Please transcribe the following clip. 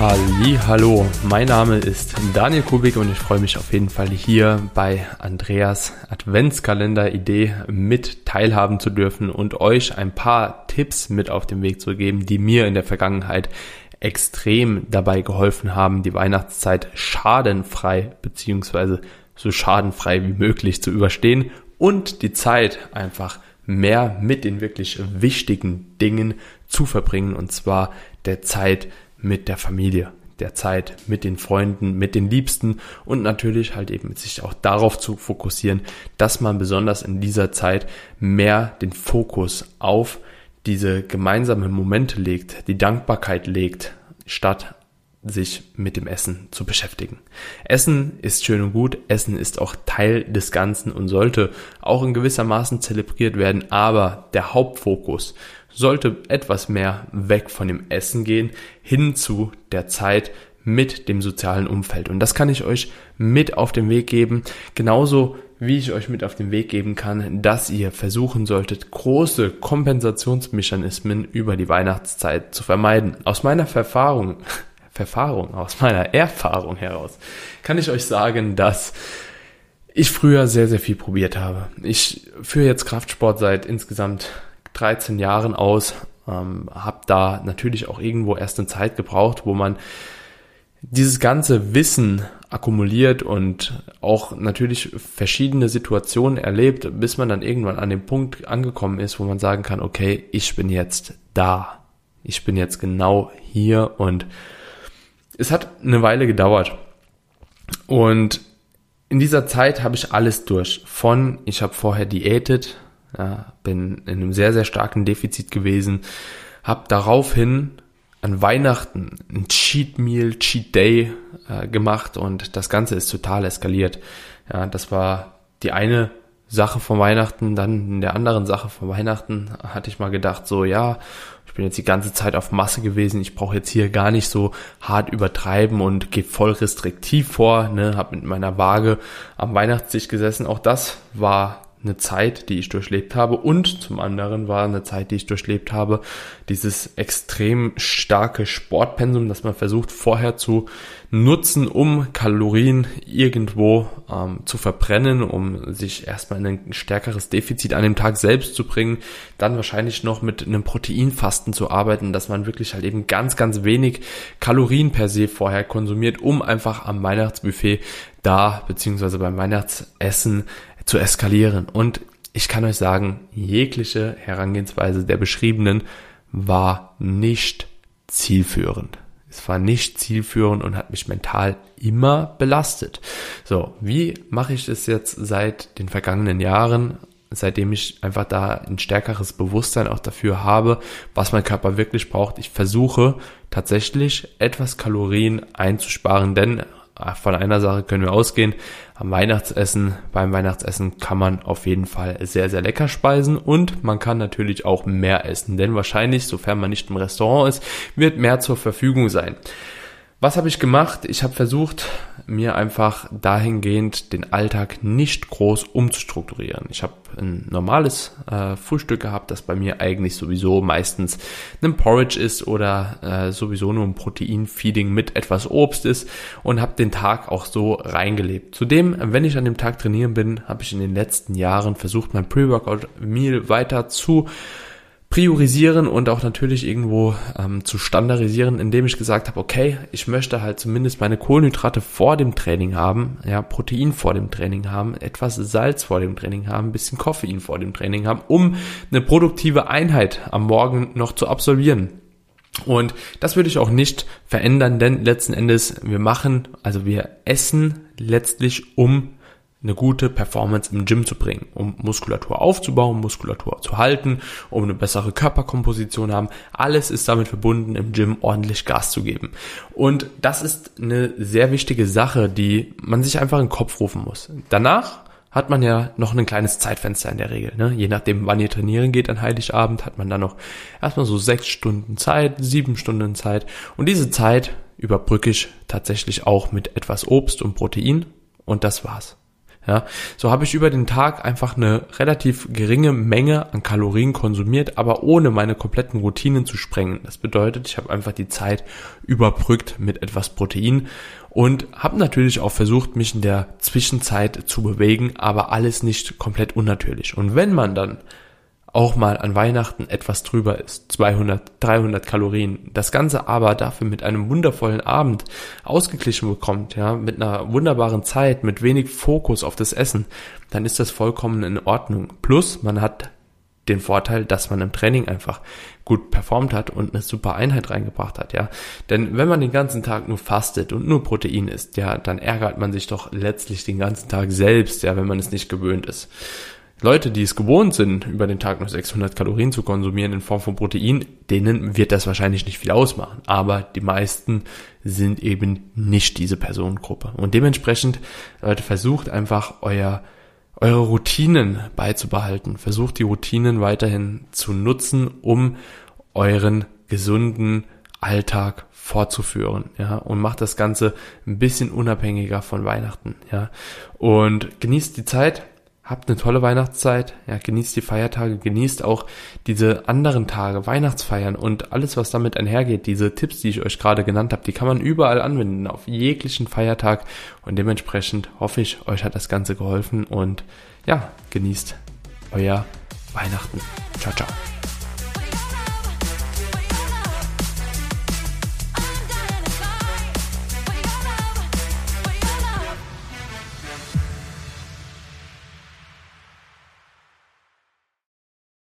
Halli, hallo, mein Name ist Daniel Kubik und ich freue mich auf jeden Fall hier bei Andreas Adventskalender Idee mit teilhaben zu dürfen und euch ein paar Tipps mit auf den Weg zu geben, die mir in der Vergangenheit extrem dabei geholfen haben, die Weihnachtszeit schadenfrei beziehungsweise so schadenfrei wie möglich zu überstehen und die Zeit einfach mehr mit den wirklich wichtigen Dingen zu verbringen und zwar der Zeit mit der Familie, der Zeit mit den Freunden, mit den Liebsten und natürlich halt eben sich auch darauf zu fokussieren, dass man besonders in dieser Zeit mehr den Fokus auf diese gemeinsamen Momente legt, die Dankbarkeit legt, statt sich mit dem Essen zu beschäftigen. Essen ist schön und gut, Essen ist auch Teil des Ganzen und sollte auch in gewisser Maßen zelebriert werden, aber der Hauptfokus sollte etwas mehr weg von dem Essen gehen, hin zu der Zeit mit dem sozialen Umfeld. Und das kann ich euch mit auf den Weg geben, genauso wie ich euch mit auf den Weg geben kann, dass ihr versuchen solltet, große Kompensationsmechanismen über die Weihnachtszeit zu vermeiden. Aus meiner Erfahrung Erfahrung, aus meiner Erfahrung heraus, kann ich euch sagen, dass ich früher sehr, sehr viel probiert habe. Ich führe jetzt Kraftsport seit insgesamt 13 Jahren aus, ähm, habe da natürlich auch irgendwo erst eine Zeit gebraucht, wo man dieses ganze Wissen akkumuliert und auch natürlich verschiedene Situationen erlebt, bis man dann irgendwann an dem Punkt angekommen ist, wo man sagen kann, okay, ich bin jetzt da. Ich bin jetzt genau hier und es hat eine Weile gedauert. Und in dieser Zeit habe ich alles durch. Von, ich habe vorher diätet, ja, bin in einem sehr, sehr starken Defizit gewesen, habe daraufhin an Weihnachten ein Cheat Meal, Cheat Day äh, gemacht und das Ganze ist total eskaliert. Ja, das war die eine Sache von Weihnachten, dann in der anderen Sache von Weihnachten hatte ich mal gedacht, so ja, ich bin jetzt die ganze Zeit auf Masse gewesen, ich brauche jetzt hier gar nicht so hart übertreiben und gehe voll restriktiv vor, ne, habe mit meiner Waage am Weihnachtstisch gesessen. Auch das war eine Zeit, die ich durchlebt habe. Und zum anderen war eine Zeit, die ich durchlebt habe, dieses extrem starke Sportpensum, das man versucht vorher zu nutzen, um Kalorien irgendwo ähm, zu verbrennen, um sich erstmal in ein stärkeres Defizit an dem Tag selbst zu bringen, dann wahrscheinlich noch mit einem Proteinfasten zu arbeiten, dass man wirklich halt eben ganz, ganz wenig Kalorien per se vorher konsumiert, um einfach am Weihnachtsbuffet da beziehungsweise beim Weihnachtsessen zu eskalieren. Und ich kann euch sagen, jegliche Herangehensweise der beschriebenen war nicht zielführend. Es war nicht zielführend und hat mich mental immer belastet. So, wie mache ich das jetzt seit den vergangenen Jahren? Seitdem ich einfach da ein stärkeres Bewusstsein auch dafür habe, was mein Körper wirklich braucht. Ich versuche tatsächlich etwas Kalorien einzusparen, denn von einer Sache können wir ausgehen. Am Weihnachtsessen, beim Weihnachtsessen kann man auf jeden Fall sehr, sehr lecker speisen und man kann natürlich auch mehr essen, denn wahrscheinlich, sofern man nicht im Restaurant ist, wird mehr zur Verfügung sein. Was habe ich gemacht? Ich habe versucht, mir einfach dahingehend den Alltag nicht groß umzustrukturieren. Ich habe ein normales äh, Frühstück gehabt, das bei mir eigentlich sowieso meistens ein Porridge ist oder äh, sowieso nur ein Proteinfeeding mit etwas Obst ist und habe den Tag auch so reingelebt. Zudem, wenn ich an dem Tag trainieren bin, habe ich in den letzten Jahren versucht, mein Pre-Workout-Meal weiter zu priorisieren und auch natürlich irgendwo ähm, zu standardisieren, indem ich gesagt habe, okay, ich möchte halt zumindest meine Kohlenhydrate vor dem Training haben, ja, Protein vor dem Training haben, etwas Salz vor dem Training haben, ein bisschen Koffein vor dem Training haben, um eine produktive Einheit am Morgen noch zu absolvieren. Und das würde ich auch nicht verändern, denn letzten Endes, wir machen, also wir essen letztlich, um eine gute Performance im Gym zu bringen, um Muskulatur aufzubauen, Muskulatur zu halten, um eine bessere Körperkomposition haben. Alles ist damit verbunden, im Gym ordentlich Gas zu geben. Und das ist eine sehr wichtige Sache, die man sich einfach in den Kopf rufen muss. Danach hat man ja noch ein kleines Zeitfenster in der Regel. Ne? Je nachdem, wann ihr trainieren geht an Heiligabend, hat man dann noch erstmal so sechs Stunden Zeit, sieben Stunden Zeit. Und diese Zeit überbrücke ich tatsächlich auch mit etwas Obst und Protein. Und das war's. Ja, so habe ich über den Tag einfach eine relativ geringe Menge an Kalorien konsumiert, aber ohne meine kompletten Routinen zu sprengen. Das bedeutet, ich habe einfach die Zeit überbrückt mit etwas Protein und habe natürlich auch versucht, mich in der Zwischenzeit zu bewegen, aber alles nicht komplett unnatürlich. Und wenn man dann auch mal an Weihnachten etwas drüber ist, 200, 300 Kalorien, das Ganze aber dafür mit einem wundervollen Abend ausgeglichen bekommt, ja, mit einer wunderbaren Zeit, mit wenig Fokus auf das Essen, dann ist das vollkommen in Ordnung. Plus, man hat den Vorteil, dass man im Training einfach gut performt hat und eine super Einheit reingebracht hat, ja. Denn wenn man den ganzen Tag nur fastet und nur Protein isst, ja, dann ärgert man sich doch letztlich den ganzen Tag selbst, ja, wenn man es nicht gewöhnt ist. Leute, die es gewohnt sind, über den Tag nur 600 Kalorien zu konsumieren in Form von Protein, denen wird das wahrscheinlich nicht viel ausmachen. Aber die meisten sind eben nicht diese Personengruppe. Und dementsprechend, Leute, versucht einfach euer, eure Routinen beizubehalten. Versucht die Routinen weiterhin zu nutzen, um euren gesunden Alltag fortzuführen, ja, und macht das Ganze ein bisschen unabhängiger von Weihnachten, ja, und genießt die Zeit, habt eine tolle Weihnachtszeit, ja, genießt die Feiertage, genießt auch diese anderen Tage, Weihnachtsfeiern und alles, was damit einhergeht. Diese Tipps, die ich euch gerade genannt habe, die kann man überall anwenden, auf jeglichen Feiertag und dementsprechend hoffe ich, euch hat das Ganze geholfen und ja, genießt euer Weihnachten. Ciao, ciao.